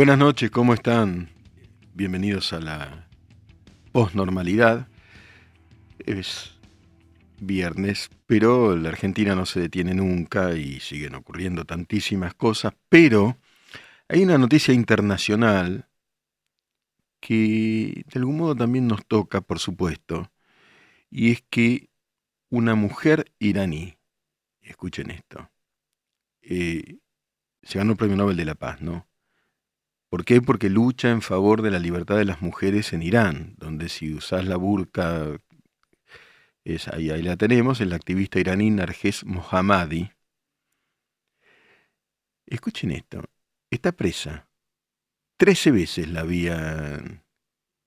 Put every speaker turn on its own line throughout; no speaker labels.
Buenas noches, ¿cómo están? Bienvenidos a la posnormalidad. Es viernes, pero la Argentina no se detiene nunca y siguen ocurriendo tantísimas cosas, pero hay una noticia internacional que de algún modo también nos toca, por supuesto, y es que una mujer iraní, escuchen esto, eh, se ganó el Premio Nobel de la Paz, ¿no? ¿Por qué? Porque lucha en favor de la libertad de las mujeres en Irán, donde si usás la burka, es, ahí, ahí la tenemos, el activista iraní Narges Mohammadi. Escuchen esto, está presa. Trece veces la habían,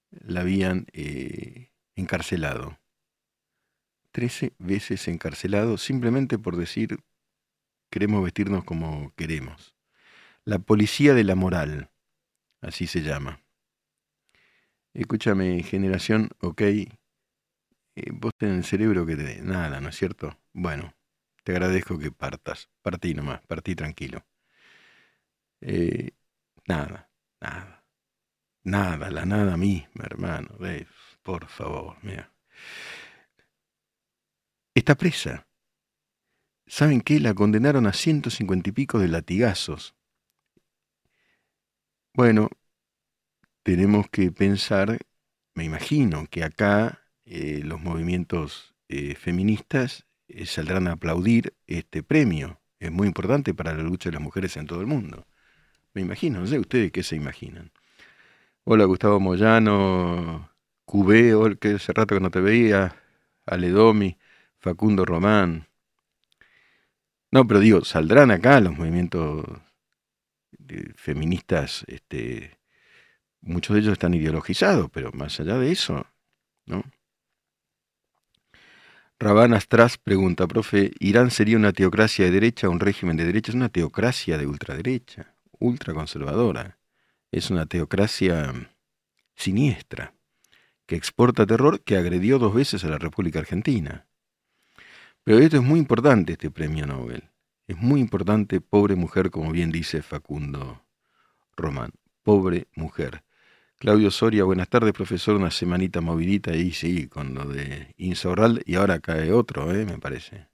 la habían eh, encarcelado. Trece veces encarcelado simplemente por decir queremos vestirnos como queremos. La policía de la moral así se llama. Escúchame, generación, ok, eh, vos tenés el cerebro que te... Nada, ¿no es cierto? Bueno, te agradezco que partas. Partí nomás, partí tranquilo. Eh, nada, nada. Nada, la nada misma, hermano. por favor, mira. Está presa. ¿Saben qué? La condenaron a ciento cincuenta y pico de latigazos. Bueno, tenemos que pensar, me imagino que acá eh, los movimientos eh, feministas eh, saldrán a aplaudir este premio. Es muy importante para la lucha de las mujeres en todo el mundo. Me imagino, no sé ustedes qué se imaginan. Hola Gustavo Moyano, Cubeo, que hace rato que no te veía, Aledomi, Facundo Román. No, pero digo, saldrán acá los movimientos feministas, este, muchos de ellos están ideologizados, pero más allá de eso, ¿no? Rabán Astras pregunta, profe, ¿Irán sería una teocracia de derecha un régimen de derecha? Es una teocracia de ultraderecha, ultraconservadora. Es una teocracia siniestra, que exporta terror, que agredió dos veces a la República Argentina. Pero esto es muy importante, este premio Nobel. Es muy importante, pobre mujer, como bien dice Facundo Román. Pobre mujer. Claudio Soria, buenas tardes, profesor. Una semanita movidita y sí, con lo de Insaurral. Y ahora cae otro, ¿eh? me parece.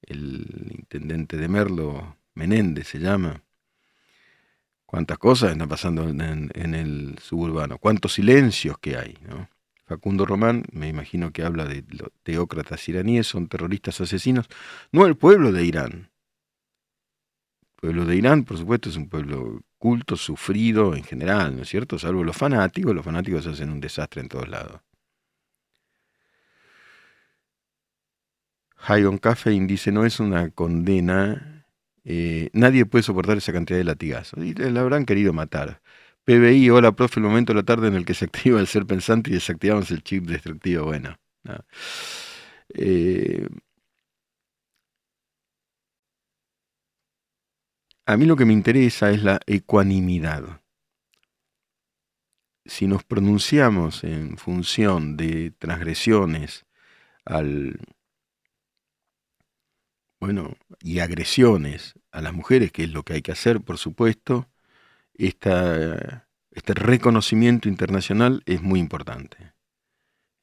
El intendente de Merlo, Menéndez se llama. Cuántas cosas están pasando en, el suburbano. Cuántos silencios que hay. Facundo Román, me imagino que habla de los teócratas iraníes, son terroristas asesinos, no el pueblo de Irán, pueblo de Irán, por supuesto, es un pueblo culto, sufrido en general, ¿no es cierto? Salvo los fanáticos, los fanáticos hacen un desastre en todos lados. Hayon Caffein dice, no es una condena, eh, nadie puede soportar esa cantidad de latigazos. Y la habrán querido matar. PBI, hola profe, el momento de la tarde en el que se activa el ser pensante y desactivamos el chip destructivo. Bueno, eh, A mí lo que me interesa es la ecuanimidad. Si nos pronunciamos en función de transgresiones al bueno, y agresiones a las mujeres, que es lo que hay que hacer, por supuesto, este reconocimiento internacional es muy importante.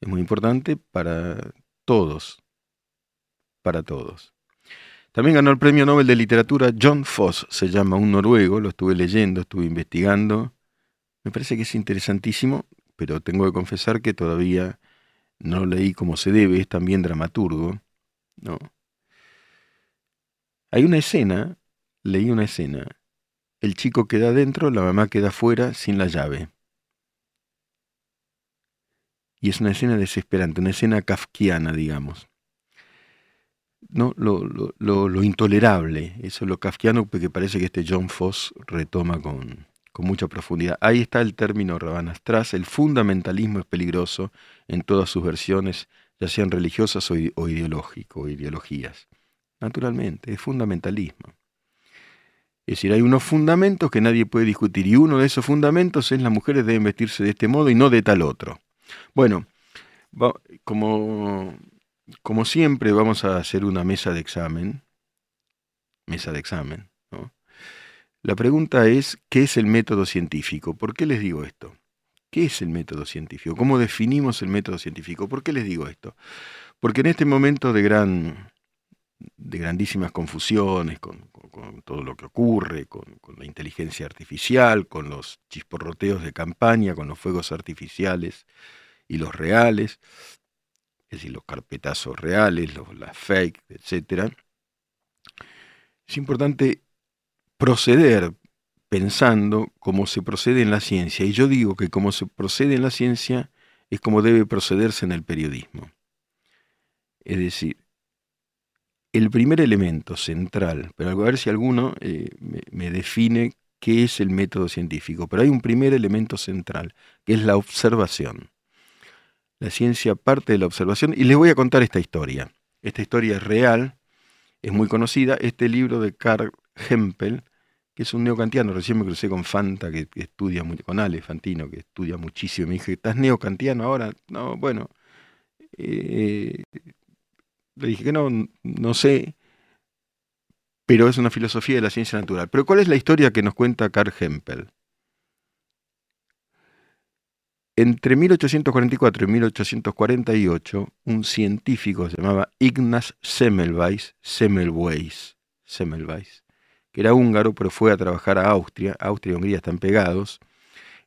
Es muy importante para todos, para todos. También ganó el Premio Nobel de Literatura John Foss, se llama un noruego, lo estuve leyendo, estuve investigando. Me parece que es interesantísimo, pero tengo que confesar que todavía no lo leí como se debe, es también dramaturgo. ¿no? Hay una escena, leí una escena, el chico queda dentro, la mamá queda fuera sin la llave. Y es una escena desesperante, una escena kafkiana, digamos. ¿No? Lo, lo, intolerable, eso es lo kafkiano que parece que este John Foss retoma con, con mucha profundidad. Ahí está el término Rabanastras, el fundamentalismo es peligroso en todas sus versiones, ya sean religiosas o, o ideológico, ideologías. Naturalmente, es fundamentalismo. Es decir, hay unos fundamentos que nadie puede discutir y uno de esos fundamentos es las mujeres deben vestirse de este modo y no de tal otro. Bueno, como como siempre vamos a hacer una mesa de examen, mesa de examen. La pregunta es, ¿qué es el método científico? ¿Por qué les digo esto? ¿Qué es el método científico? ¿Cómo definimos el método científico? ¿Por qué les digo esto? Porque en este momento de gran de grandísimas confusiones con, todo lo que ocurre, con, la inteligencia artificial, con los chisporroteos de campaña, con los fuegos artificiales y los reales, es decir, los carpetazos reales, los, las fake, etc. Es importante proceder pensando como se procede en la ciencia. Y yo digo que como se procede en la ciencia es como debe procederse en el periodismo. Es decir, el primer elemento central, pero a ver si alguno eh, me, define qué es el método científico, pero hay un primer elemento central, que es la observación. La ciencia parte de la observación y les voy a contar esta historia. Esta historia es real, es muy conocida. Este libro de Karl Hempel, que es un neocantiano, recién me crucé con Fanta, que, estudia, con Ale Fantino, que estudia muchísimo. Me dije, ¿estás neocantiano ahora? No, bueno. Eh, le dije que no, no sé, pero es una filosofía de la ciencia natural. Pero ¿cuál es la historia que nos cuenta Karl Hempel? Entre 1844 y 1848, un científico se llamaba Ignaz Semmelweis, Semmelweis, Semmelweis, que era húngaro, pero fue a trabajar a Austria, Austria y Hungría están pegados.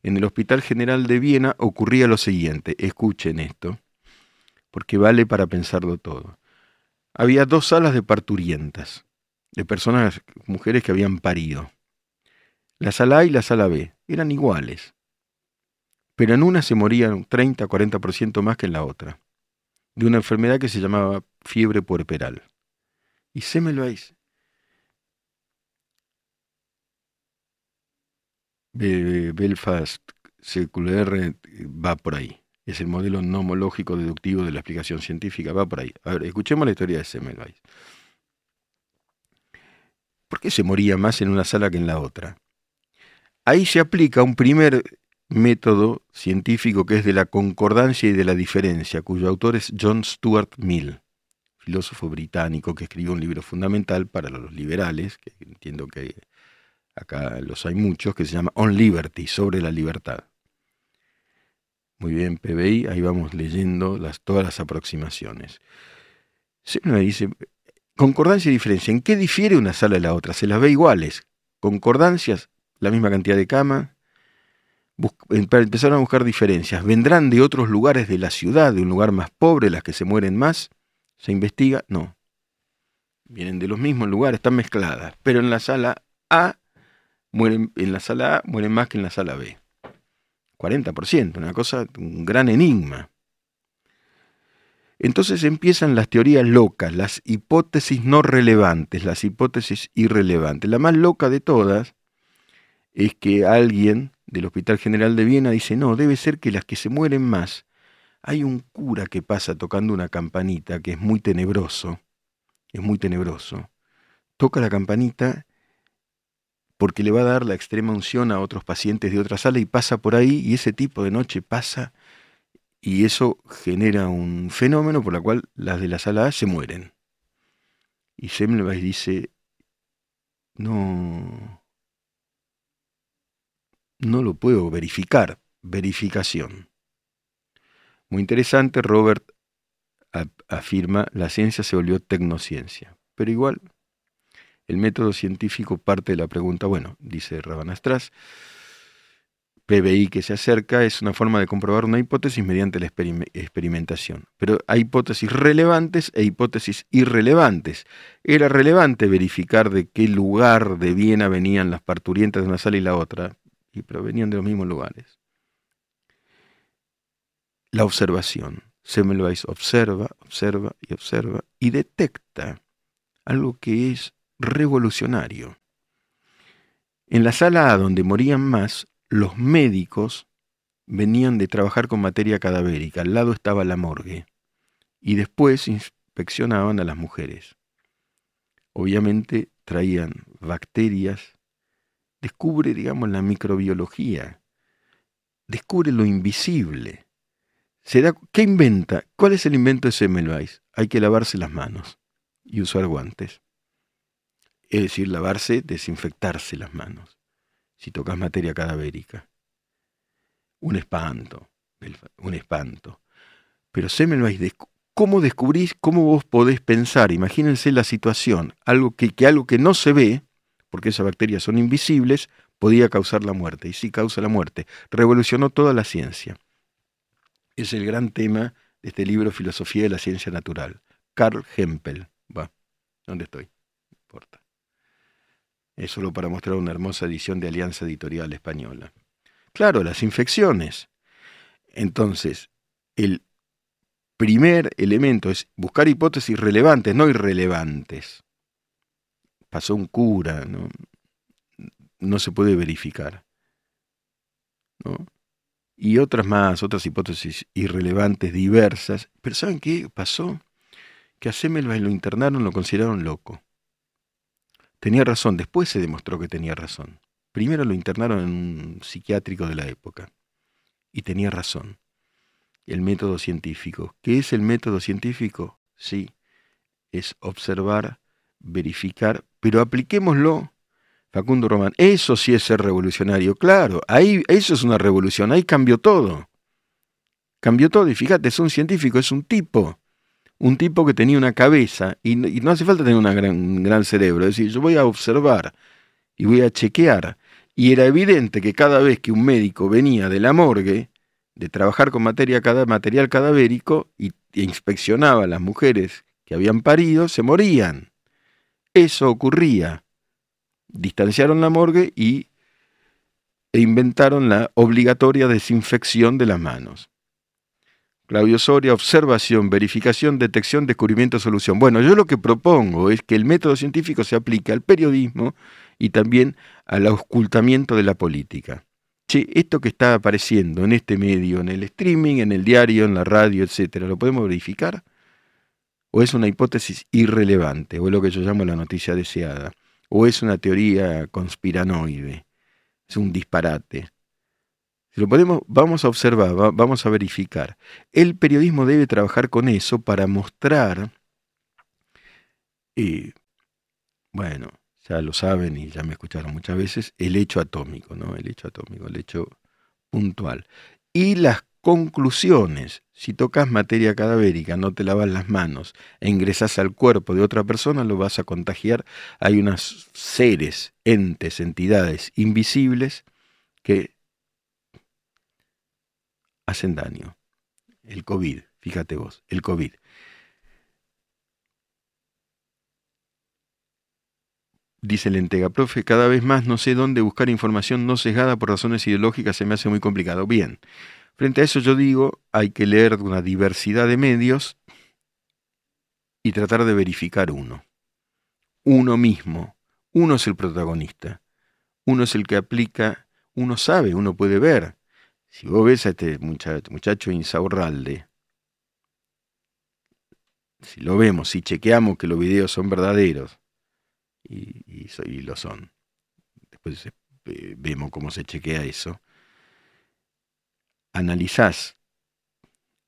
En el Hospital General de Viena ocurría lo siguiente, escuchen esto, porque vale para pensarlo todo. Había dos salas de parturientas, de personas, mujeres que habían parido. La sala A y la sala B eran iguales, pero en una se morían 30-40% más que en la otra, de una enfermedad que se llamaba fiebre puerperal. Y Semmelweis Belfast CQR va por ahí. Es el modelo nomológico deductivo de la explicación científica, va por ahí. A ver, escuchemos la historia de Semmelweis. ¿Por qué se moría más en una sala que en la otra? Ahí se aplica un primer método científico que es de la concordancia y de la diferencia, cuyo autor es John Stuart Mill, filósofo británico que escribió un libro fundamental para los liberales, que entiendo que acá los hay muchos, que se llama On Liberty, sobre la libertad. Muy bien, PBI, ahí vamos leyendo las, todas las aproximaciones. Se me dice, concordancia y diferencia, ¿en qué difiere una sala de la otra? Se las ve iguales. Concordancias, la misma cantidad de cama, empezaron a buscar diferencias. ¿Vendrán de otros lugares de la ciudad, de un lugar más pobre, las que se mueren más? ¿Se investiga? No. Vienen de los mismos lugares, están mezcladas. Pero en la sala A, mueren, en la sala A mueren más que en la sala B. 40%, una cosa, un gran enigma. Entonces empiezan las teorías locas, las hipótesis no relevantes, las hipótesis irrelevantes. La más loca de todas es que alguien del Hospital General de Viena dice, no, debe ser que las que se mueren más, hay un cura que pasa tocando una campanita que es muy tenebroso, es muy tenebroso, toca la campanita porque le va a dar la extrema unción a otros pacientes de otra sala y pasa por ahí y ese tipo de noche pasa y eso genera un fenómeno por el cual las de la sala A se mueren. Y Semmelweis dice, no, no lo puedo verificar. Verificación. Muy interesante, Robert afirma, la ciencia se volvió tecnociencia. Pero igual, el método científico parte de la pregunta, bueno, dice Rabanastras, PBI que se acerca es una forma de comprobar una hipótesis mediante la experimentación. Pero hay hipótesis relevantes e hipótesis irrelevantes. Era relevante verificar de qué lugar de Viena venían las parturientas de una sala y la otra, y provenían de los mismos lugares. La observación. Semmelweis observa, observa y observa y detecta algo que es revolucionario. En la sala donde morían más, los médicos venían de trabajar con materia cadavérica. Al lado estaba la morgue. Y después inspeccionaban a las mujeres. Obviamente traían bacterias, descubre, digamos, la microbiología, descubre lo invisible. Se ¿Qué inventa? ¿Cuál es el invento de Semmelweis? Hay que lavarse las manos y usar guantes. Es decir, lavarse, desinfectarse las manos. Si tocas materia cadavérica. Un espanto, un espanto. Pero Semmelweis, ¿cómo descubrís, cómo vos podés pensar? Imagínense la situación, algo que algo que no se ve, porque esas bacterias son invisibles, podía causar la muerte. Y sí causa la muerte. Revolucionó toda la ciencia. Es el gran tema de este libro Filosofía de la Ciencia Natural. Carl Hempel. Va, ¿dónde estoy? No importa. Es solo para mostrar una hermosa edición de Alianza Editorial Española. Claro, las infecciones. Entonces, el primer elemento es buscar hipótesis relevantes, no irrelevantes. Pasó un cura, ¿no? no se puede verificar. ¿no? Y otras más, otras hipótesis irrelevantes, diversas. Pero ¿saben qué pasó? Que a Semmelweis lo internaron, lo consideraron loco. Tenía razón, después se demostró que tenía razón. Primero lo internaron en un psiquiátrico de la época. Y tenía razón. El método científico. ¿Qué es el método científico? Sí, es observar, verificar, pero apliquémoslo Facundo Román, eso sí es ser revolucionario, claro, ahí eso es una revolución, ahí cambió todo. Cambió todo y fíjate, es un científico, es un tipo, un tipo que tenía una cabeza y, no hace falta tener gran, un gran cerebro, es decir, yo voy a observar y voy a chequear. Y era evidente que cada vez que un médico venía de la morgue, de trabajar con materia, material cadavérico y, e inspeccionaba a las mujeres que habían parido, se morían. Eso ocurría distanciaron la morgue y, e inventaron la obligatoria desinfección de las manos. Claudio Soria, observación, verificación, detección, descubrimiento, solución. Bueno, yo lo que propongo es que el método científico se aplique al periodismo y también al ocultamiento de la política. Che, esto que está apareciendo en este medio, en el streaming, en el diario, en la radio, etcétera, ¿lo podemos verificar? ¿O es una hipótesis irrelevante? ¿O es lo que yo llamo la noticia deseada? o es una teoría conspiranoide, es un disparate. Si lo podemos, vamos a observar, vamos a verificar. El periodismo debe trabajar con eso para mostrar, eh, bueno, ya lo saben y ya me escucharon muchas veces, el hecho atómico, ¿no? El hecho atómico, el hecho puntual. Y las conclusiones. Si tocas materia cadavérica, no te lavas las manos e ingresas al cuerpo de otra persona, lo vas a contagiar. Hay unos seres, entes, entidades invisibles que hacen daño. El COVID, fíjate vos, el COVID. Dice Lentega, profe, cada vez más no sé dónde buscar información no sesgada por razones ideológicas, se me hace muy complicado. Bien, Frente a eso yo digo, hay que leer una diversidad de medios y tratar de verificar uno. Uno mismo. Uno es el protagonista. Uno es el que aplica, uno sabe, uno puede ver. Si vos ves a este muchacho, muchacho Insaurralde, si lo vemos, si chequeamos que los videos son verdaderos, y, y lo son, después eh, vemos cómo se chequea eso, analizás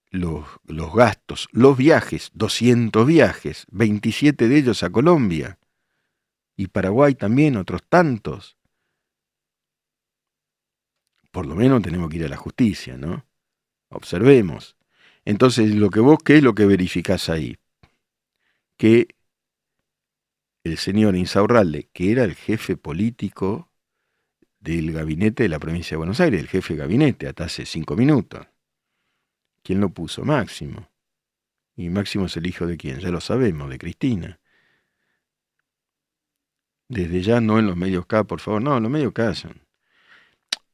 los, los, gastos, los viajes, 200 viajes, 27 de ellos a Colombia, y Paraguay también, otros tantos, por lo menos tenemos que ir a la justicia, ¿no? Observemos. Entonces, lo que vos, ¿qué es lo que verificás ahí? Que el señor Insaurralde, que era el jefe político del gabinete de la provincia de Buenos Aires, el jefe de gabinete, hasta hace cinco minutos. ¿Quién lo puso? Máximo. Y Máximo es el hijo de quién, ya lo sabemos, de Cristina. Desde ya no en los medios K, por favor, no, en los medios K son.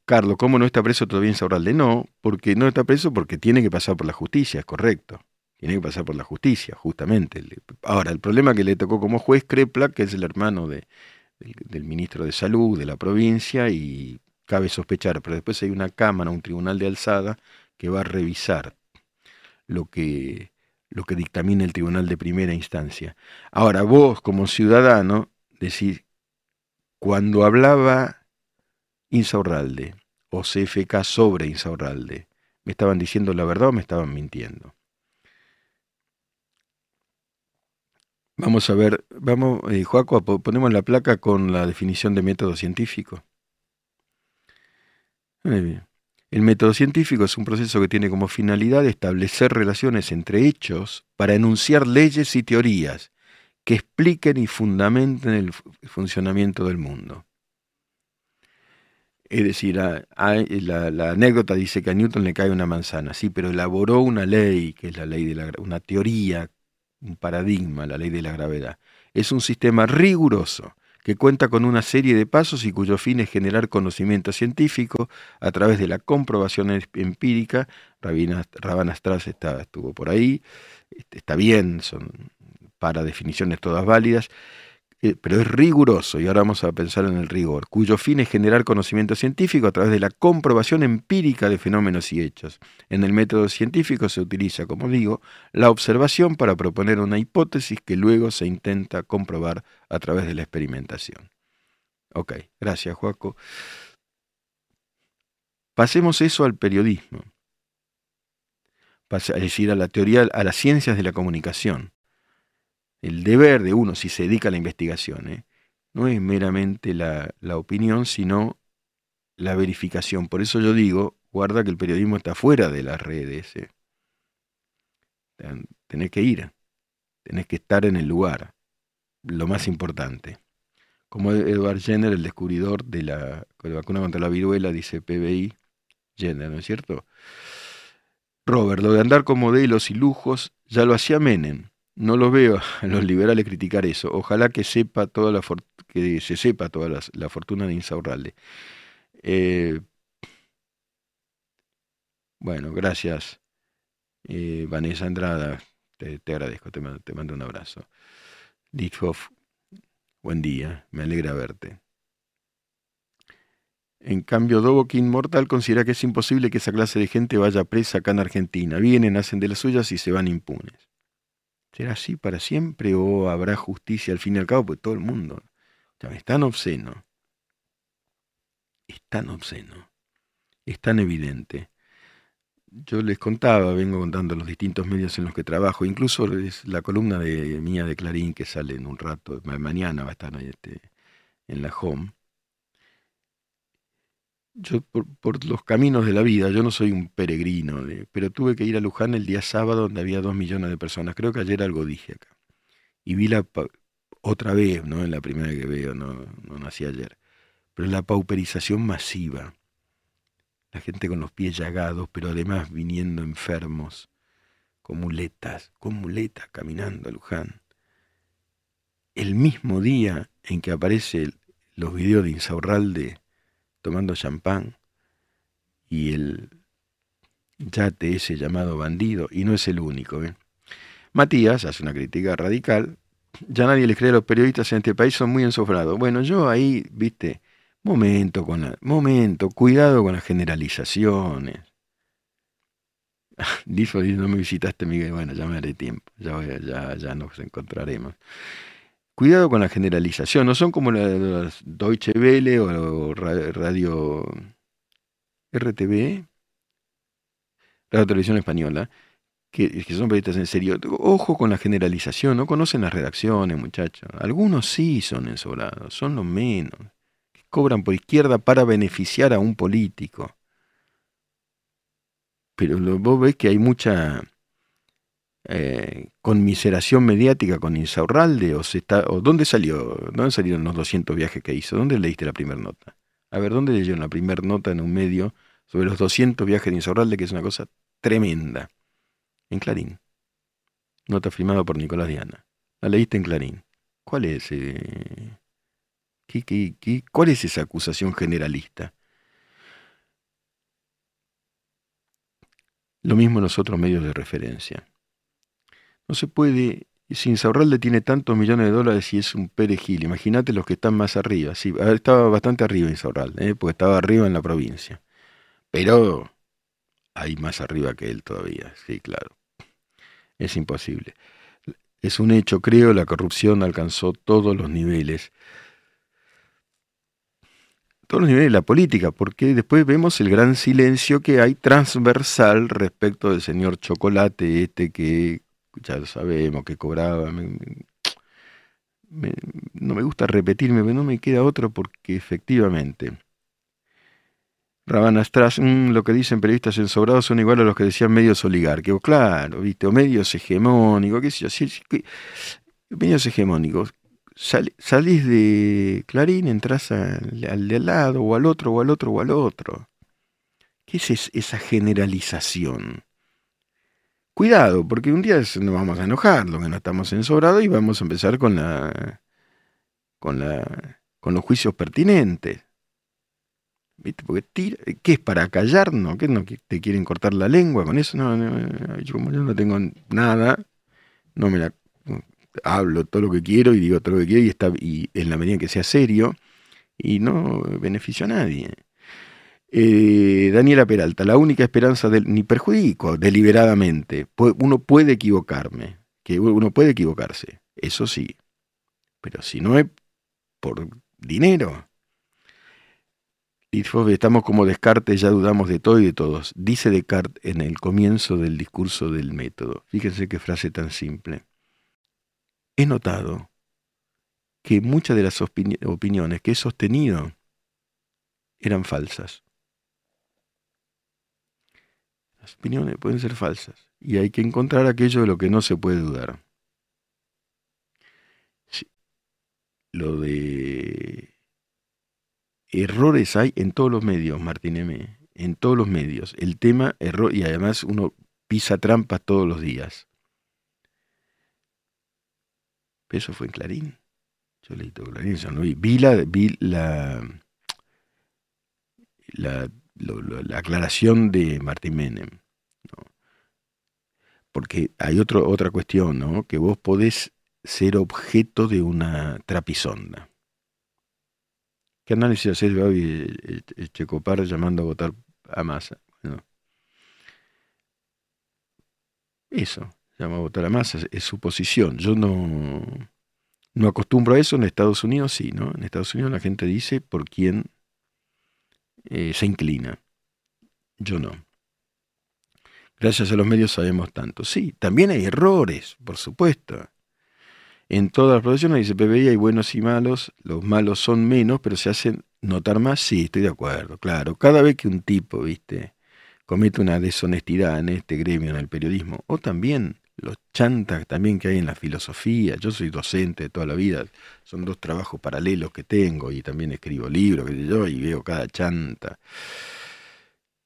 Carlos, ¿cómo no está preso todavía en Saurralde? No, porque no está preso porque tiene que pasar por la justicia, es correcto. Tiene que pasar por la justicia, justamente. Ahora, el problema que le tocó como juez Crepla, que es el hermano de, del, ministro de Salud de la provincia y cabe sospechar, pero después hay una cámara, un tribunal de alzada que va a revisar lo que, lo que dictamina el tribunal de primera instancia. Ahora, vos como ciudadano decís, cuando hablaba Insaurralde o CFK sobre Insaurralde, ¿me estaban diciendo la verdad o me estaban mintiendo? Vamos a ver, vamos, eh, Joaco, ponemos la placa con la definición de método científico. Muy bien. El método científico es un proceso que tiene como finalidad establecer relaciones entre hechos para enunciar leyes y teorías que expliquen y fundamenten el funcionamiento del mundo. Es decir, la, anécdota dice que a Newton le cae una manzana, sí, pero elaboró una ley, que es la ley de la una teoría, un paradigma, la ley de la gravedad. Es un sistema riguroso que cuenta con una serie de pasos y cuyo fin es generar conocimiento científico a través de la comprobación empírica. Rabban Strass está, estuvo por ahí, este, está bien, son para definiciones todas válidas, pero es riguroso, y ahora vamos a pensar en el rigor, cuyo fin es generar conocimiento científico a través de la comprobación empírica de fenómenos y hechos. En el método científico se utiliza, como digo, la observación para proponer una hipótesis que luego se intenta comprobar a través de la experimentación. Ok, gracias, Joaco. Pasemos eso al periodismo, es decir, a la teoría, a las ciencias de la comunicación el deber de uno, si se dedica a la investigación, ¿eh? no es meramente la, opinión, sino la verificación. Por eso yo digo, guarda que el periodismo está fuera de las redes. ¿eh? Tenés que ir, tenés que estar en el lugar, lo más importante. Como Edward Jenner, el descubridor de la, vacuna contra la viruela, dice PBI, Jenner, ¿no es cierto? Robert, lo de andar con modelos y lujos ya lo hacía Menem no lo veo a los liberales criticar eso. Ojalá que sepa toda la que se sepa toda la, fortuna de Insaurralde. Eh, bueno, gracias, eh, Vanessa Andrada. Te, agradezco, te, mando un abrazo. Dithoff, buen día, me alegra verte. En cambio, Dobokin Mortal considera que es imposible que esa clase de gente vaya presa acá en Argentina. Vienen, hacen de las suyas y se van impunes. ¿Será así para siempre o habrá justicia al fin y al cabo? Pues todo el mundo. es tan obsceno. Es tan obsceno. Es tan evidente. Yo les contaba, vengo contando los distintos medios en los que trabajo, incluso es la columna de mía de Clarín que sale en un rato, mañana va a estar este, en la home yo por, los caminos de la vida, yo no soy un peregrino, pero tuve que ir a Luján el día sábado donde había dos millones de personas. Creo que ayer algo dije acá. Y vi la otra vez, no en la primera que veo, no, no nací ayer, pero la pauperización masiva. La gente con los pies llagados, pero además viniendo enfermos, con muletas, con muletas caminando a Luján. El mismo día en que aparecen los videos de Insaurralde tomando champán y el yate ese llamado bandido, y no es el único. ¿eh? Matías hace una crítica radical. Ya nadie les cree a los periodistas en este país, son muy ensofrados. Bueno, yo ahí, viste, momento con la, momento, cuidado con las generalizaciones. Dijo, no me visitaste, Miguel. Bueno, ya me haré tiempo, ya, ya, ya nos encontraremos. Cuidado con la generalización, no son como las Deutsche Welle o Radio RTV, Radio Televisión Española, que, son periodistas en serio. Ojo con la generalización, no conocen las redacciones, muchachos. Algunos sí son ensobrados, son los menos. Cobran por izquierda para beneficiar a un político. Pero vos ves que hay mucha eh, conmiseración mediática con Insaurralde? ¿O, o dónde salió? ¿Dónde salieron los 200 viajes que hizo? ¿Dónde leíste la primera nota? A ver, ¿dónde leyeron la primera nota en un medio sobre los 200 viajes de Insaurralde, que es una cosa tremenda? En Clarín. Nota firmada por Nicolás Diana. La leíste en Clarín. ¿Cuál es, eh, qué, qué, cuál es esa acusación generalista? Lo mismo en los otros medios de referencia. No se puede, si Insaurralde tiene tantos millones de dólares y es un perejil, imagínate los que están más arriba. Sí, estaba bastante arriba Insaurralde, ¿eh? porque estaba arriba en la provincia. Pero hay más arriba que él todavía, sí, claro. Es imposible. Es un hecho, creo, la corrupción alcanzó todos los niveles. Todos los niveles de la política, porque después vemos el gran silencio que hay transversal respecto del señor Chocolate, este que ya lo sabemos, que cobraba no me gusta repetirme, pero no me queda otro porque efectivamente Rabanastras, mm, lo que dicen periodistas ensobrados son igual a los que decían medios oligárquicos, claro, ¿viste? o medios hegemónicos, qué sé yo, medios hegemónicos. salís de Clarín, entras al, de al lado, o al otro, o al otro, o al otro. ¿Qué es esa generalización? Cuidado, porque un día nos vamos a enojar, lo que no estamos ensobrados, y vamos a empezar con la, con la, con los juicios pertinentes. ¿Viste? Porque tira, ¿qué es para callarnos? ¿Qué no te quieren cortar la lengua con eso? No, yo como yo no tengo nada, no me la hablo todo lo que quiero y digo todo lo que quiero y está y en la medida que sea serio y no beneficio a nadie. Eh, Daniela Peralta, la única esperanza del ni perjudico deliberadamente. Uno puede equivocarme, que uno puede equivocarse, eso sí. Pero si no es por dinero, estamos como Descartes, ya dudamos de todo y de todos. Dice Descartes en el comienzo del discurso del método. Fíjense qué frase tan simple. He notado que muchas de las opiniones que he sostenido eran falsas. Opiniones pueden ser falsas y hay que encontrar aquello de lo que no se puede dudar. Lo de errores hay en todos los medios, Martín M. En todos los medios. El tema error y además uno pisa trampas todos los días. Eso fue en Clarín. Yo leí todo Clarín, yo no vi. Vi la, vi la, aclaración de Martín Menem. Porque hay otro, otra cuestión, ¿no? Que vos podés ser objeto de una trapisonda. ¿Qué análisis haces de hoy Checopar llamando a votar a masa? eso, llama a votar a masa, es su posición. Yo no, no acostumbro a eso, en Estados Unidos sí, ¿no? En Estados Unidos la gente dice por quién eh, se inclina. Yo no. Gracias a los medios sabemos tanto. Sí, también hay errores, por supuesto. En todas las profesiones dice PBI hay buenos y malos, los malos son menos, pero se hacen notar más, sí, estoy de acuerdo, claro. Cada vez que un tipo, viste, comete una deshonestidad en este gremio, en el periodismo, o también los chantas también que hay en la filosofía, yo soy docente de toda la vida, son dos trabajos paralelos que tengo y también escribo libros, y veo cada chanta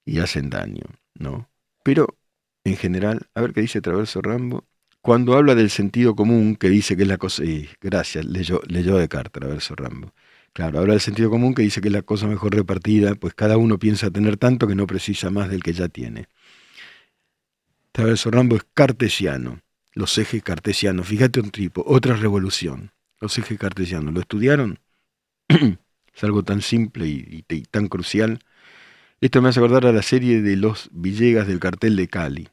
y hacen daño, ¿no? Pero en general, a ver qué dice Traverso Rambo, cuando habla del sentido común, que dice que es la cosa. gracias, leyó, leyó de carta, a verso Rambo. Claro, habla del sentido común que dice que es la cosa mejor repartida, pues cada uno piensa tener tanto que no precisa más del que ya tiene. Traverso Rambo es cartesiano, los ejes cartesianos. Fíjate un tipo, otra revolución. Los ejes cartesianos, ¿lo estudiaron? es algo tan simple y, y tan crucial. Esto me hace acordar a la serie de los Villegas del cartel de Cali.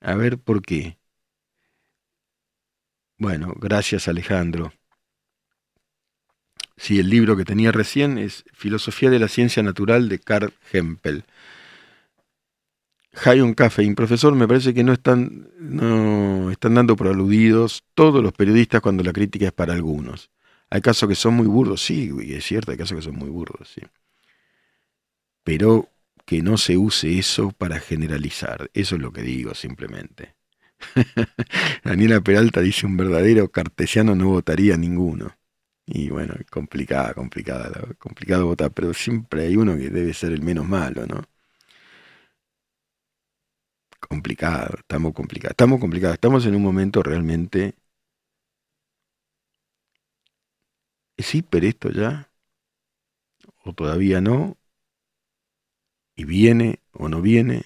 A ver por qué. Bueno, gracias Alejandro. Sí, el libro que tenía recién es Filosofía de la Ciencia Natural de Karl Hempel. Hayon Caffein, profesor, me parece que no están, no están dando por aludidos todos los periodistas cuando la crítica es para algunos. Hay casos que son muy burdos, sí, es cierto, hay casos que son muy burdos, sí. Pero que no se use eso para generalizar. Eso es lo que digo simplemente. Daniela Peralta dice un verdadero cartesiano no votaría ninguno. Y bueno, complicada, complicada, complicado votar, pero siempre hay uno que debe ser el menos malo, ¿no? Complicado, estamos complicados, estamos complicados, estamos en un momento realmente... ¿Es hiper esto ya? ¿O todavía no? y viene o no viene.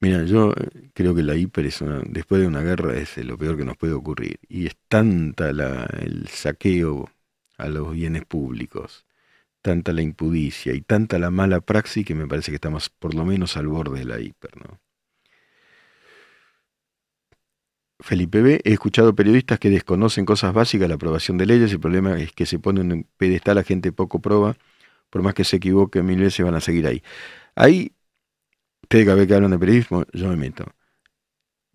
Mira, yo eh, creo que la hiper es después de una guerra es lo peor que nos puede ocurrir. Y es tanta la, el saqueo a los bienes públicos, tanta la impudicia y tanta la mala praxis que me parece que estamos por lo menos al borde de la hiper, ¿no? Felipe B. He escuchado periodistas que desconocen cosas básicas, la aprobación de leyes. El problema es que se ponen en pedestal, la gente poco prueba. Por más que se equivoque mil veces, van a seguir ahí. Ahí, ustedes vez que hablan de periodismo, yo me meto.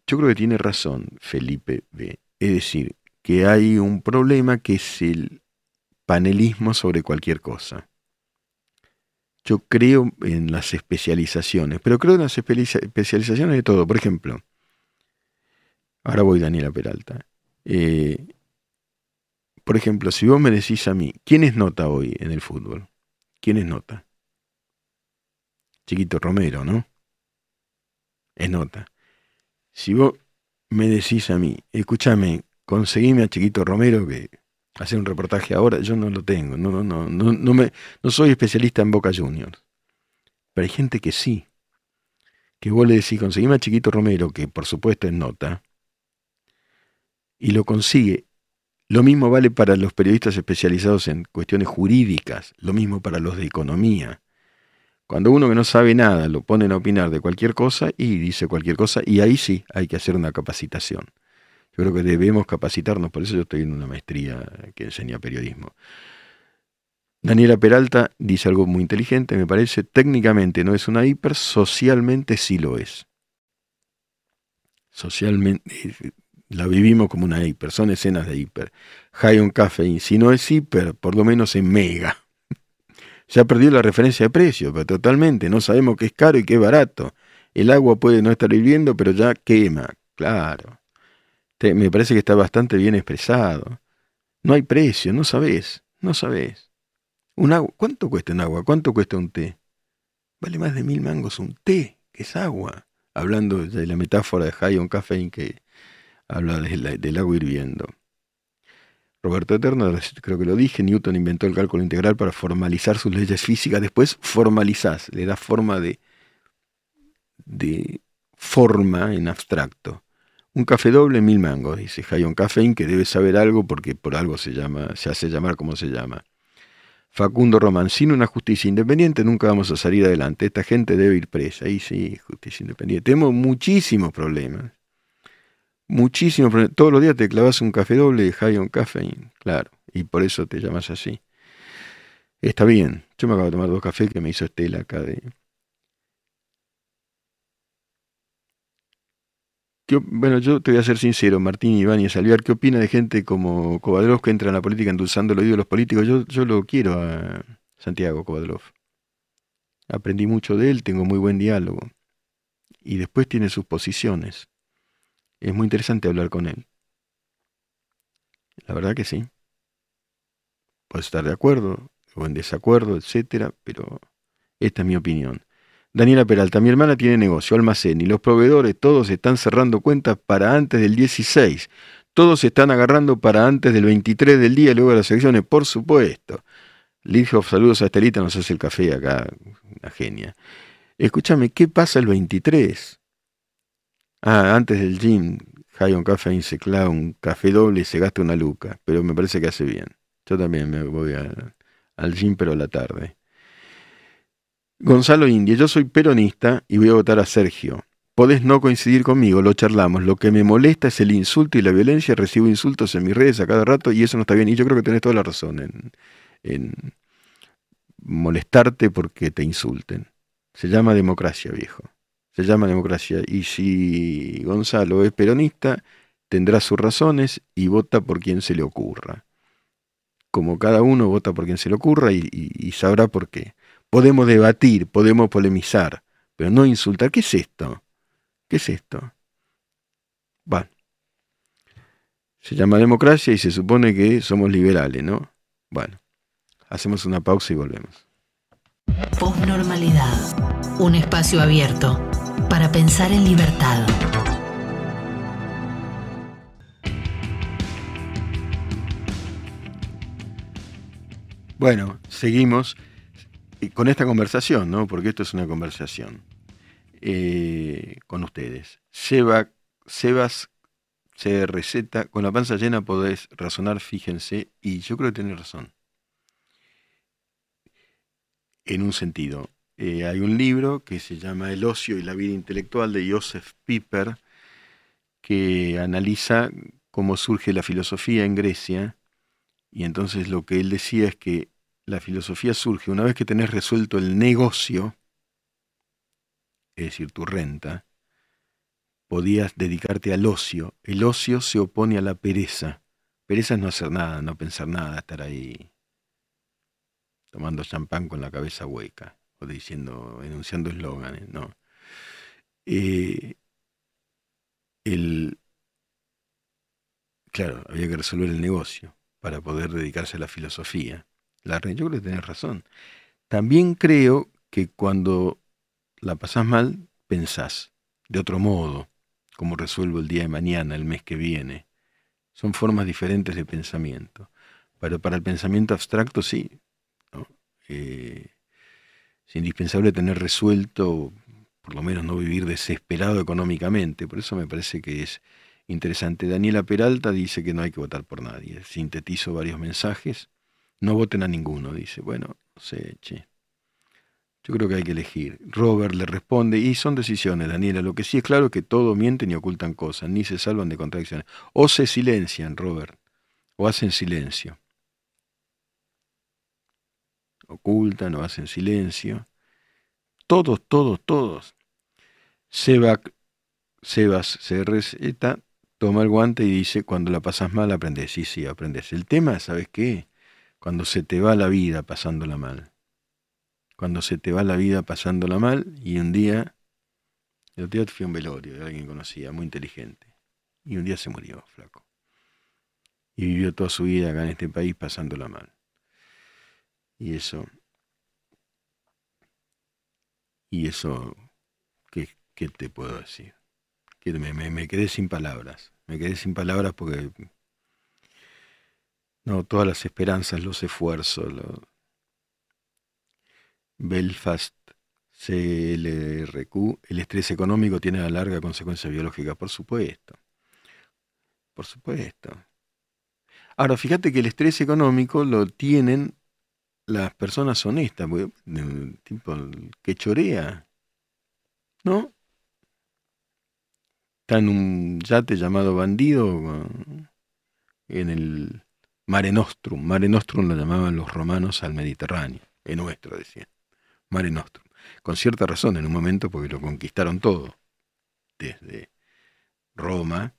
yo creo que tiene razón Felipe B. Es decir, que hay un problema que es el panelismo sobre cualquier cosa. Yo creo en las especializaciones, pero creo en las especializaciones de todo. Por ejemplo, ahora voy Daniela Peralta. Eh, por ejemplo, si vos me decís a mí, ¿quién es nota hoy en el fútbol? ¿Quién es nota? Chiquito Romero, ¿no? Es nota. Si vos me decís a mí, escúchame, conseguime a Chiquito Romero que hace un reportaje ahora, yo no lo tengo, no, no, no, no, no, me, no soy especialista en Boca Juniors. Pero hay gente que sí. Que vos le decís, conseguime a Chiquito Romero, que por supuesto es nota, y lo consigue. Lo mismo vale para los periodistas especializados en cuestiones jurídicas, lo mismo para los de economía. Cuando uno que no sabe nada lo ponen a opinar de cualquier cosa y dice cualquier cosa, y ahí sí hay que hacer una capacitación. Yo creo que debemos capacitarnos, por eso yo estoy en una maestría que enseña periodismo. Daniela Peralta dice algo muy inteligente, me parece, técnicamente no es una hiper, socialmente sí lo es. Socialmente, la vivimos como una hiper, son escenas de hiper. High on caffeine, si no es hiper, por lo menos en mega. Ya perdió la referencia de precio, pero totalmente, no sabemos qué es caro y qué es barato. El agua puede no estar hirviendo, pero ya quema, claro. Me parece que está bastante bien expresado. No hay precio, no sabés, no sabés. Un agua, ¿Cuánto cuesta un agua? ¿Cuánto cuesta un té? Vale más de mil mangos un té, que es agua. Hablando de la metáfora de High on Caffeine que habla del agua hirviendo. Roberto Eterno, creo que lo dije, Newton inventó el cálculo integral para formalizar sus leyes físicas. Después formalizás, le da forma de, de forma en abstracto. Un café doble, mil mangos, dice Hayon Cafeín, que debe saber algo porque por algo se llama, se hace llamar como se llama. Facundo Román, sin una justicia independiente nunca vamos a salir adelante. Esta gente debe ir presa. Ahí sí, justicia independiente. Tenemos muchísimos problemas muchísimo. Todos los días te clavas un café doble de high on caffeine, claro, y por eso te llamas así. Está bien. Yo me acabo de tomar dos cafés que me hizo Estela acá de. Bueno, yo te voy a ser sincero, Martín Iván y Salviar, ¿qué opina de gente como Kovadlov que entra en la política endulzando el oído de los políticos? Yo, yo lo quiero a Santiago Kovadlov. Aprendí mucho de él, tengo muy buen diálogo. Y después tiene sus posiciones. Es muy interesante hablar con él. La verdad que sí. Puedo estar de acuerdo o en desacuerdo, etcétera, pero esta es mi opinión. Daniela Peralta, mi hermana tiene negocio, almacén, y los proveedores todos están cerrando cuentas para antes del 16. Todos están agarrando para antes del 23 del día, luego de las elecciones, por supuesto. Lidhoff, saludos a Estelita, nos hace el café acá, una genia. Escúchame, ¿qué pasa el 23? Ah, antes del gym, High on Caffeine se clava un café doble y se gasta una luca, pero me parece que hace bien. Yo también me voy al gym, pero a la tarde. Gonzalo India, yo soy peronista y voy a votar a Sergio. Podés no coincidir conmigo, lo charlamos. Lo que me molesta es el insulto y la violencia. Recibo insultos en mis redes a cada rato y eso no está bien. Y yo creo que tenés toda la razón en, en molestarte porque te insulten. Se llama democracia, viejo se llama democracia. Y si Gonzalo es peronista, tendrá sus razones y vota por quien se le ocurra. Como cada uno vota por quien se le ocurra y, sabrá por qué. Podemos debatir, podemos polemizar, pero no insultar. ¿Qué es esto? ¿Qué es esto? Bueno, se llama democracia y se supone que somos liberales, ¿no? Bueno, hacemos una pausa y volvemos.
Postnormalidad. Un espacio abierto para pensar en libertad.
Bueno, seguimos con esta conversación, ¿no? Porque esto es una conversación eh, con ustedes. Seba, Sebas CRZ, con la panza llena podés razonar, fíjense, y yo creo que tiene razón. En un sentido, eh, hay un libro que se llama El ocio y la vida intelectual de Joseph Piper, que analiza cómo surge la filosofía en Grecia. Y entonces lo que él decía es que la filosofía surge una vez que tenés resuelto el negocio, es decir, tu renta, podías dedicarte al ocio. El ocio se opone a la pereza. Pereza es no hacer nada, no pensar nada, estar ahí tomando champán con la cabeza hueca o diciendo, enunciando eslóganes, no. Eh, el, claro, había que resolver el negocio para poder dedicarse a la filosofía. La, yo creo que tenés razón. También creo que cuando la pasás mal, pensás de otro modo, como resuelvo el día de mañana, el mes que viene. Son formas diferentes de pensamiento. Pero para el pensamiento abstracto sí. Eh, es indispensable tener resuelto, por lo menos no vivir desesperado económicamente. Por eso me parece que es interesante. Daniela Peralta dice que no hay que votar por nadie. Sintetizo varios mensajes. No voten a ninguno, dice. Bueno, no sé, che. Yo creo que hay que elegir. Robert le responde, y son decisiones, Daniela. Lo que sí es claro es que todo mienten y ocultan cosas, ni se salvan de contradicciones. O se silencian, Robert, o hacen silencio. Ocultan o hacen silencio. Todos, todos, todos. Sebas se receta, toma el guante y dice, cuando la pasas mal aprendes. Sí, sí, aprendes. El tema, ¿sabes qué? Cuando se te va la vida pasándola mal cuando se te va la vida pasándola mal y un día, el otro día fui un velorio de alguien que conocía, muy inteligente, y un día se murió, flaco. Y vivió toda su vida acá en este país pasándola mal. Y eso, y eso, ¿qué, te puedo decir? Me, me, quedé sin palabras, me quedé sin palabras porque no, todas las esperanzas, los esfuerzos, Belfast CLRQ, el estrés económico tiene a larga consecuencia biológica, por supuesto. Por supuesto. Ahora, fíjate que el estrés económico lo tienen las personas honestas, tipo que chorea, ¿no? Está en un yate llamado Bandido en el Mare Nostrum. Mare Nostrum lo llamaban los romanos al Mediterráneo, es nuestro, decían. Mare Nostrum. Con cierta razón en un momento porque lo conquistaron todo. Desde Roma,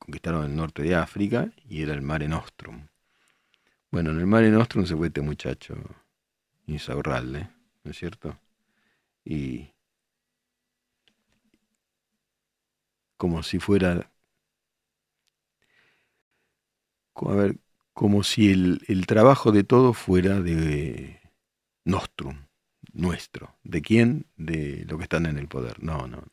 conquistaron el norte de África y era el Mare Nostrum. Bueno, en el Mare Nostrum se fue este muchacho Insaurralde, ¿no es cierto? Y como si fuera, a ver, como si el, el trabajo de todo fuera de Nostrum nuestro. ¿De quién? De los que están en el poder. No, no.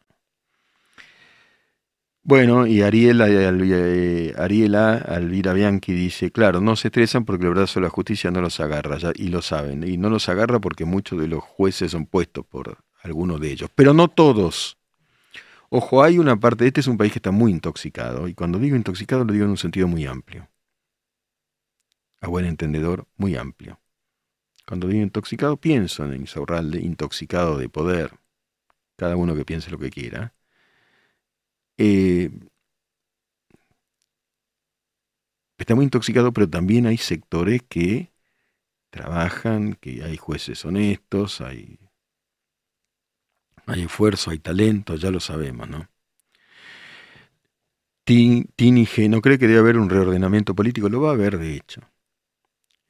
Bueno, y Ariela, eh, Ariela Alvira Bianchi dice, claro, no se estresan porque el brazo de la justicia no los agarra, ya, y lo saben, y no los agarra porque muchos de los jueces son puestos por algunos de ellos, pero no todos. Ojo, hay una parte, este es un país que está muy intoxicado, y cuando digo intoxicado lo digo en un sentido muy amplio. A buen entendedor, muy amplio. Cuando digo intoxicado, pienso en Insaurralde, intoxicado de poder. Cada uno que piense lo que quiera. Eh, está muy intoxicado, pero también hay sectores que trabajan, que hay jueces honestos, hay, hay esfuerzo, hay talento, ya lo sabemos, ¿no? Tini G no cree que debe haber un reordenamiento político, lo va a haber de hecho.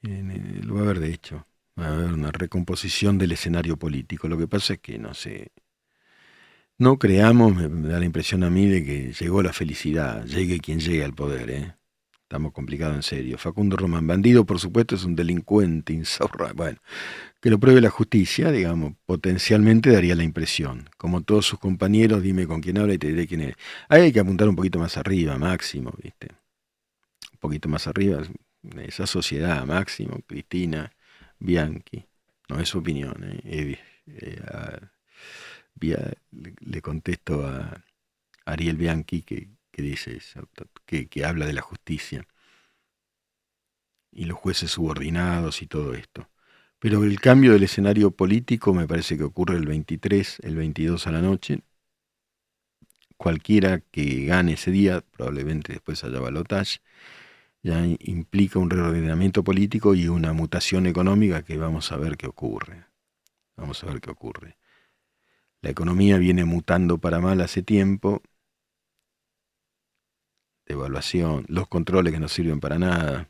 Lo va a haber de hecho va a haber una recomposición del escenario político. Lo que pasa es que, no sé, no creamos, me, da la impresión a mí de que llegó la felicidad, llegue quien llegue al poder, ¿eh? Estamos complicados en serio. Facundo Román, bandido, por supuesto, es un delincuente, insaurra. Bueno, que lo pruebe la justicia, digamos, potencialmente daría la impresión. Como todos sus compañeros, dime con quién habla y te diré quién es. Ahí hay que apuntar un poquito más arriba, máximo, ¿viste? Un poquito más arriba, esa sociedad, máximo, Cristina, Bianchi, no es su opinión, ¿eh? Eh, le, contesto a Ariel Bianchi que, dice eso, que, que habla de la justicia y los jueces subordinados y todo esto. Pero el cambio del escenario político me parece que ocurre el 23, el 22 a la noche. Cualquiera que gane ese día, probablemente después haya balotaje, ya implica un reordenamiento político y una mutación económica que vamos a ver qué ocurre. Vamos a ver qué ocurre. La economía viene mutando para mal hace tiempo devaluación, los controles que no sirven para nada.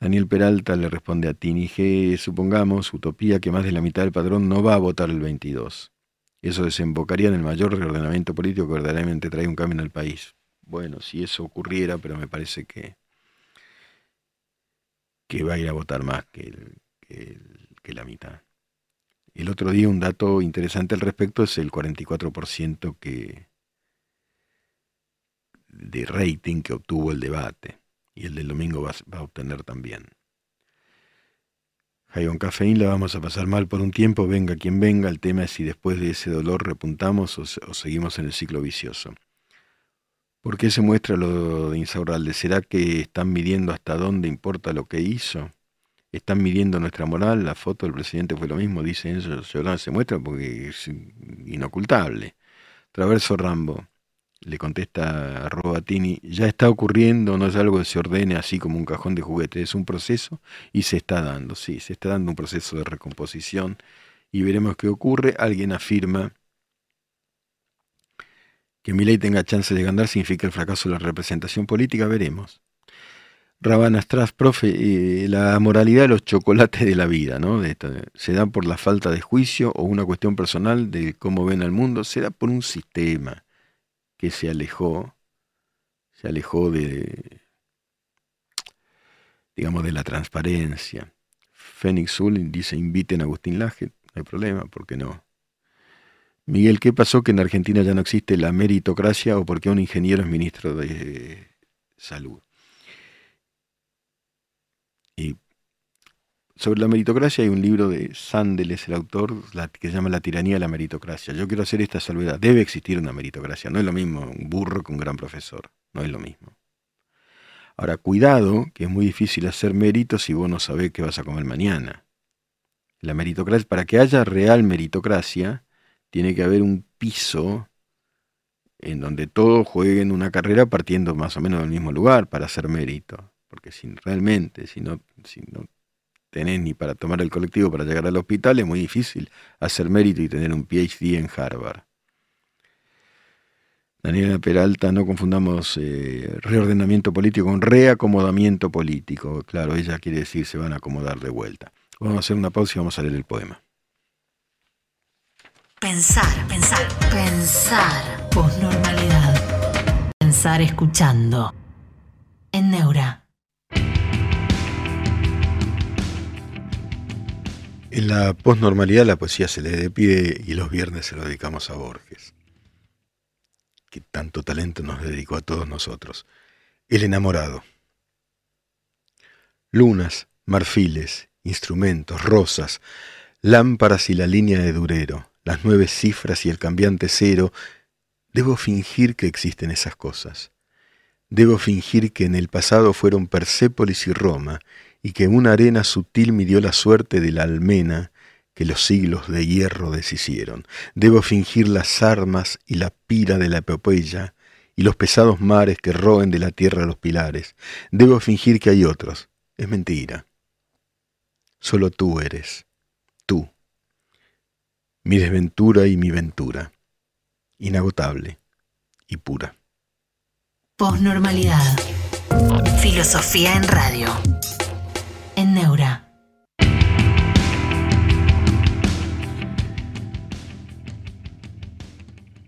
Daniel Peralta le responde a Tini G, supongamos, utopía, que más de la mitad del padrón no va a votar el 22. Eso desembocaría en el mayor reordenamiento político que verdaderamente trae un cambio en el país. Bueno, si eso ocurriera, pero me parece que, que va a ir a votar más que, que la mitad. El otro día un dato interesante al respecto es el 44% que, de rating que obtuvo el debate y el del domingo va, a obtener también. Jaion Cafeín la vamos a pasar mal por un tiempo, venga quien venga, el tema es si después de ese dolor repuntamos o, seguimos en el ciclo vicioso. ¿Por qué se muestra lo de Insaurralde? ¿Será que están midiendo hasta dónde importa lo que hizo? ¿Están midiendo nuestra moral? La foto del presidente fue lo mismo, dicen ellos, se muestra porque es inocultable. Traverso Rambo le contesta a Robatini, ya está ocurriendo, no es algo que se ordene así como un cajón de juguetes, es un proceso y se está dando, sí, se está dando un proceso de recomposición y veremos qué ocurre. Alguien afirma que mi ley tenga chance de ganar significa el fracaso de la representación política, veremos. Rabana Astras, profe, la moralidad de los chocolates de la vida, ¿no? ¿Se da por la falta de juicio o una cuestión personal de cómo ven al mundo? ¿Se da por un sistema? que se alejó, se alejó de, digamos, de la transparencia. Fénix Zul dice, inviten a Agustín Laje, no hay problema, ¿por qué no? Miguel, ¿qué pasó que en Argentina ya no existe la meritocracia o por qué un ingeniero es ministro de salud? Y sobre la meritocracia hay un libro de Sandel, es el autor, que se llama La tiranía de la meritocracia. Yo quiero hacer esta salvedad. Debe existir una meritocracia. No es lo mismo un burro que un gran profesor. No es lo mismo. Ahora, cuidado, que es muy difícil hacer méritos si vos no sabés qué vas a comer mañana. La meritocracia, para que haya real meritocracia, tiene que haber un piso en donde todos jueguen una carrera partiendo más o menos del mismo lugar para hacer mérito. Porque si realmente, si no, si no tenés ni para tomar el colectivo para llegar al hospital, es muy difícil hacer mérito y tener un PhD en Harvard. Daniela Peralta, no confundamos eh, reordenamiento político con reacomodamiento político. Claro, ella quiere decir se van a acomodar de vuelta. Vamos a hacer una pausa y vamos a leer el poema.
Pensar, pensar, pensar. Posnormalidad. Pensar escuchando. En Neura.
En la posnormalidad la poesía se le de pie y los viernes se lo dedicamos a Borges, que tanto talento nos dedicó a todos nosotros. El enamorado. Lunas, marfiles, instrumentos, rosas, lámparas y la línea de durero, las nueve cifras y el cambiante cero, debo fingir que existen esas cosas. Debo fingir que en el pasado fueron Persépolis y Roma, y que una arena sutil midió la suerte de la almena que los siglos de hierro deshicieron. Debo fingir las armas y la pira de la epopeya y los pesados mares que roen de la tierra los pilares. Debo fingir que hay otros. Es mentira. Solo tú eres, tú. Mi desventura y mi ventura, inagotable y pura.
Posnormalidad. Filosofía en radio en Neura.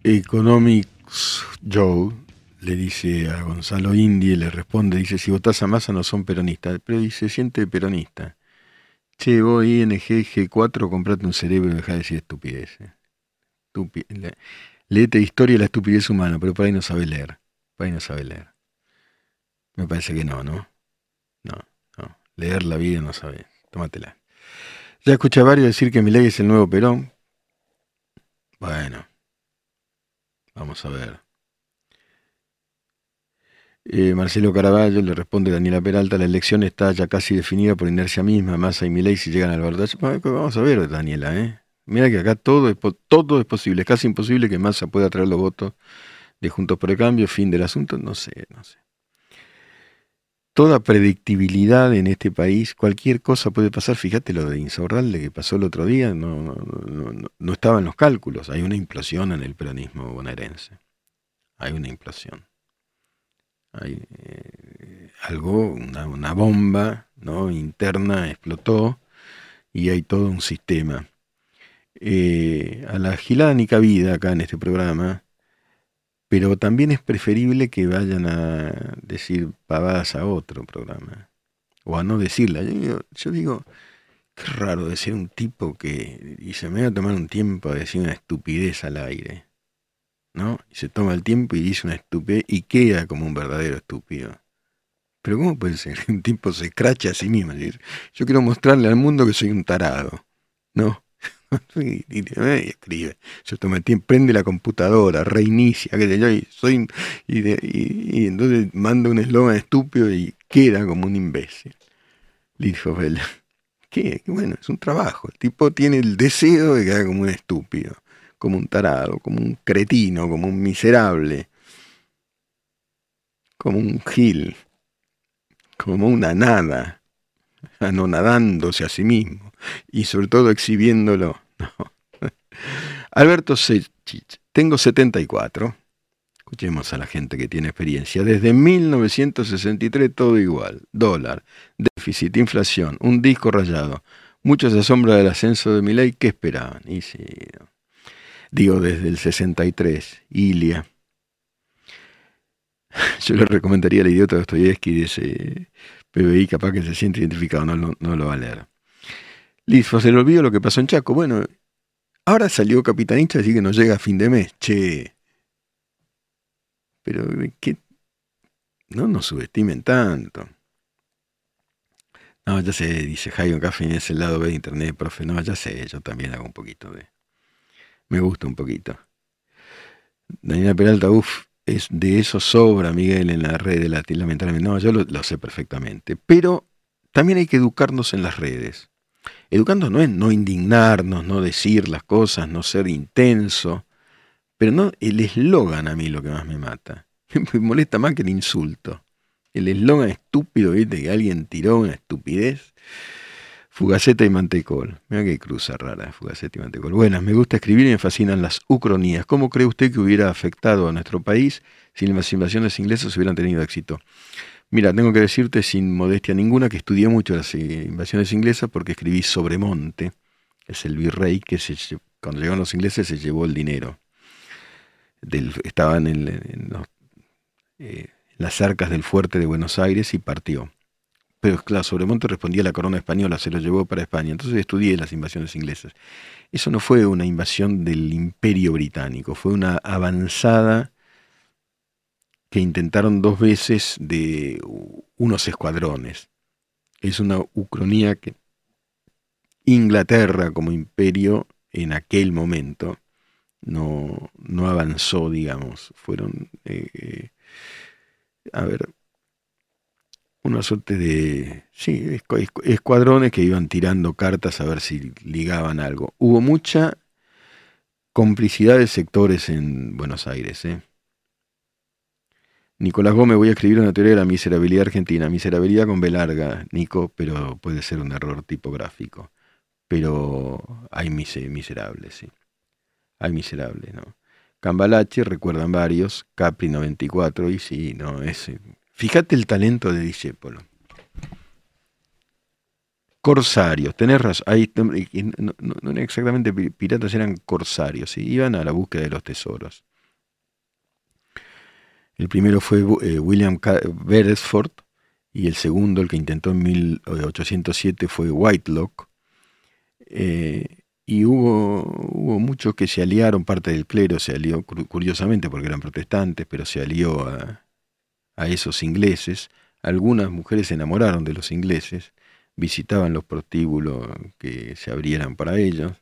Economics Joe le dice a Gonzalo Indy, le responde, dice, si votás a masa no son peronistas, pero dice, siente peronista. Che, vos ING G4, comprate un cerebro y dejá de decir estupideces. Leete historia de la estupidez humana, pero por ahí no sabe leer. Por ahí no sabe leer. Me parece que no, ¿no? No. Leer la vida no sabes. Tómatela. Ya escuché a varios decir que mi ley es el nuevo Perón. Bueno, vamos a ver. Eh, Marcelo Caraballo le responde Daniela Peralta, la elección está ya casi definida por inercia misma, Massa y Milei si llegan al balotaje. Vamos a ver, Daniela, ¿eh? Mira que acá todo es, todo es posible, es casi imposible que Massa pueda traer los votos de Juntos por el Cambio, fin del asunto, no sé, no sé toda predictibilidad en este país, cualquier cosa puede pasar. Fíjate lo de Insaurralde que pasó el otro día, no, no, no, estaba en los cálculos. Hay una implosión en el peronismo bonaerense. hay una implosión. Hay eh, algo, una, bomba ¿no? interna explotó y hay todo un sistema. Eh, a la gilada ni cabida acá en este programa, pero también es preferible que vayan a decir pavadas a otro programa, o a no decirla. Yo, digo, qué raro decir un tipo que dice, me voy a tomar un tiempo a decir una estupidez al aire. ¿No? Y se toma el tiempo y dice una estupidez y queda como un verdadero estúpido. Pero ¿cómo puede ser? Un tipo se cracha a sí mismo. Yo quiero mostrarle al mundo que soy un tarado. ¿No? y, escribe. Se toma el tiempo, prende la computadora, reinicia, que yo, y soy y, entonces manda un eslogan estúpido y queda como un imbécil. Dijo ¿Qué? Bueno, es un trabajo. El tipo tiene el deseo de quedar como un estúpido como un tarado, como un cretino, como un miserable, como un gil, como una nada, anonadándose a sí mismo y sobre todo exhibiéndolo. Alberto Sechich, tengo 74. Escuchemos a la gente que tiene experiencia. Desde 1963 todo igual. Dólar, déficit, inflación, un disco rayado. Muchos asombra del ascenso de mi ley. ¿Qué esperaban? Y sí, digo desde el 63, Ilia. Yo le recomendaría al idiota Dostoyevsky de ese PBI, capaz que se siente identificado, no, no, lo va a leer. Listo, se le olvidó lo que pasó en Chaco. Bueno, ahora salió Capitanista, así que no llega a fin de mes. Che. Pero, ¿qué? No nos subestimen tanto. No, ya sé, dice Jairo Café, es el lado de Internet, profe. No, ya sé, yo también hago un poquito de, me gusta un poquito. Daniela Peralta, uff, es, de eso sobra Miguel en la red, lamentablemente. No, yo lo, sé perfectamente. Pero también hay que educarnos en las redes. Educando no es no indignarnos, no decir las cosas, no ser intenso. Pero no, el eslogan a mí lo que más me mata. Me molesta más que el insulto. El eslogan estúpido, ¿viste? Que alguien tiró una estupidez. Fugaceta y Mantecol. Mira qué cruza rara, Fugaceta y Mantecol. Buenas, me gusta escribir y me fascinan las ucronías. ¿Cómo cree usted que hubiera afectado a nuestro país si las invasiones inglesas hubieran tenido éxito? Mira, tengo que decirte sin modestia ninguna que estudié mucho las invasiones inglesas porque escribí sobre Monte, es el virrey que se, cuando llegaron los ingleses se llevó el dinero. Estaban en, eh, las arcas del fuerte de Buenos Aires y partió pero claro, Sobremonte respondía a la corona española, se lo llevó para España. Entonces estudié las invasiones inglesas. Eso no fue una invasión del imperio británico, fue una avanzada que intentaron dos veces de unos escuadrones. Es una ucronía que Inglaterra como imperio en aquel momento no, no avanzó, digamos. Fueron, eh, eh, a ver, una suerte de sí, escuadrones que iban tirando cartas a ver si ligaban algo. Hubo mucha complicidad de sectores en Buenos Aires. ¿eh? Nicolás Gómez, voy a escribir una teoría de la miserabilidad argentina. Miserabilidad con B larga, Nico, pero puede ser un error tipográfico. Pero hay miserables, sí. Hay miserables, ¿no? Cambalache, recuerdan varios, Capri 94, y sí, no, es Fíjate el talento de Discepolo. Corsarios, tenés razón. Ahí, no, eran exactamente piratas, eran corsarios. Iban a la búsqueda de los tesoros. El primero fue eh, William Beresford y el segundo, el que intentó en 1807, fue Whitelock. Eh, y hubo, hubo muchos que se aliaron, parte del clero se alió, curiosamente porque eran protestantes, pero se alió a, a esos ingleses. Algunas mujeres se enamoraron de los ingleses, visitaban los prostíbulos que se abrieran para ellos,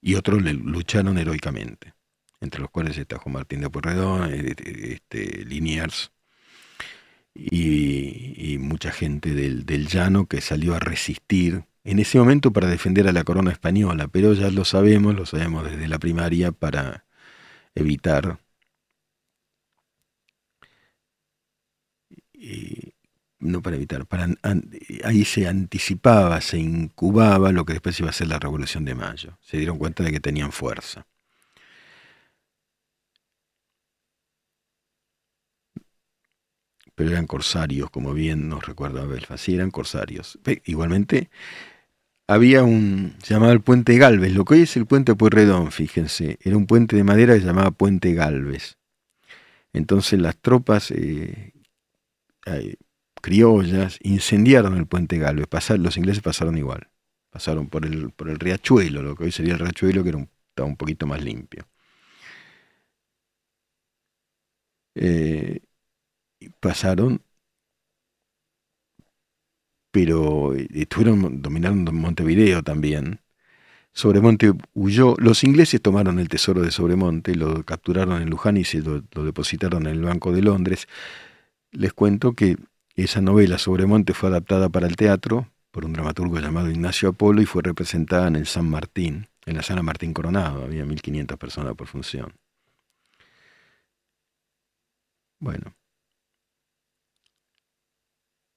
y otros lucharon heroicamente, entre los cuales está Juan Martín de Porredón, eh, este, Liniers, y, mucha gente del, del llano que salió a resistir en ese momento para defender a la corona española, pero ya lo sabemos, lo sabemos desde la primaria, para evitar No para evitar, para, ahí se anticipaba, se incubaba lo que después iba a ser la Revolución de Mayo. Se dieron cuenta de que tenían fuerza. pero eran corsarios, como bien nos recuerda Belfast, sí, eran corsarios. Igualmente, había un, se llamaba el puente Galvez, lo que hoy es el puente Pueyrredón, fíjense, era un puente de madera que se llamaba puente Galvez. Entonces las tropas eh, criollas incendiaron el puente Galvez, los ingleses pasaron igual, pasaron por el, por el riachuelo, lo que hoy sería el riachuelo, que era un, estaba un poquito más limpio. Eh, pasaron, pero eh, estuvieron dominando Montevideo también. Sobremonte huyó. Los ingleses tomaron el tesoro de Sobremonte, lo capturaron en Luján y se lo, depositaron en el Banco de Londres. Les cuento que esa novela Sobremonte fue adaptada para el teatro por un dramaturgo llamado Ignacio Apolo y fue representada en el San Martín, en la sala Martín Coronado. Había 1.500 personas por función. Bueno,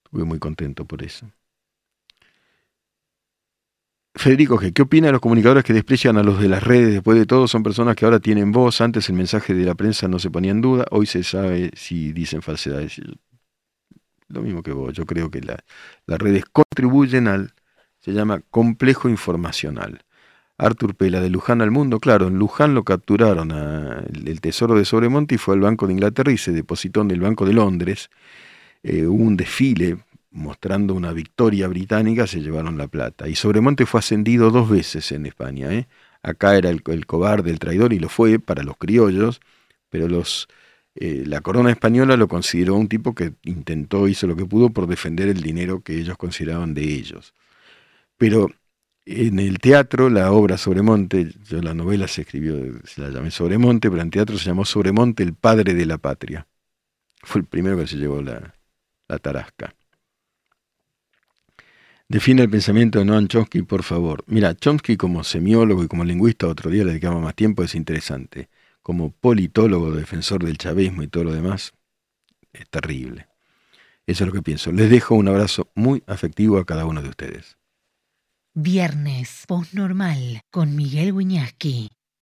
estuve muy contento por eso. Federico G., ¿qué opina de los comunicadores que desprecian a los de las redes? Después de todo, son personas que ahora tienen voz. Antes el mensaje de la prensa no se ponía en duda. Hoy se sabe si dicen falsedades. Lo mismo que vos. Yo creo que las redes contribuyen al, se llama complejo informacional. Artur Pela, de Luján al mundo, claro, en Luján lo capturaron el tesoro de Sobremonte y fue al Banco de Inglaterra y se depositó en el Banco de Londres. Eh, hubo un desfile mostrando una victoria británica, se llevaron la plata. Y Sobremonte fue ascendido dos veces en España. ¿eh? Acá era el, cobarde, el traidor, y lo fue para los criollos, pero eh, la corona española lo consideró un tipo que intentó, hizo lo que pudo por defender el dinero que ellos consideraban de ellos. Pero en el teatro, la obra Sobremonte, yo la novela se escribió, se la llamé Sobremonte, pero en teatro se llamó Sobremonte, el padre de la patria. Fue el primero que se llevó la, tarasca. Define el pensamiento de Noam Chomsky, por favor. Mira, Chomsky como semiólogo y como lingüista, otro día le dedicamos más tiempo, es interesante. Como politólogo, defensor del chavismo y todo lo demás, es terrible. Eso es lo que pienso. Les dejo un abrazo muy afectivo a cada uno de ustedes.
Viernes, postnormal, con Miguel Wiñaski.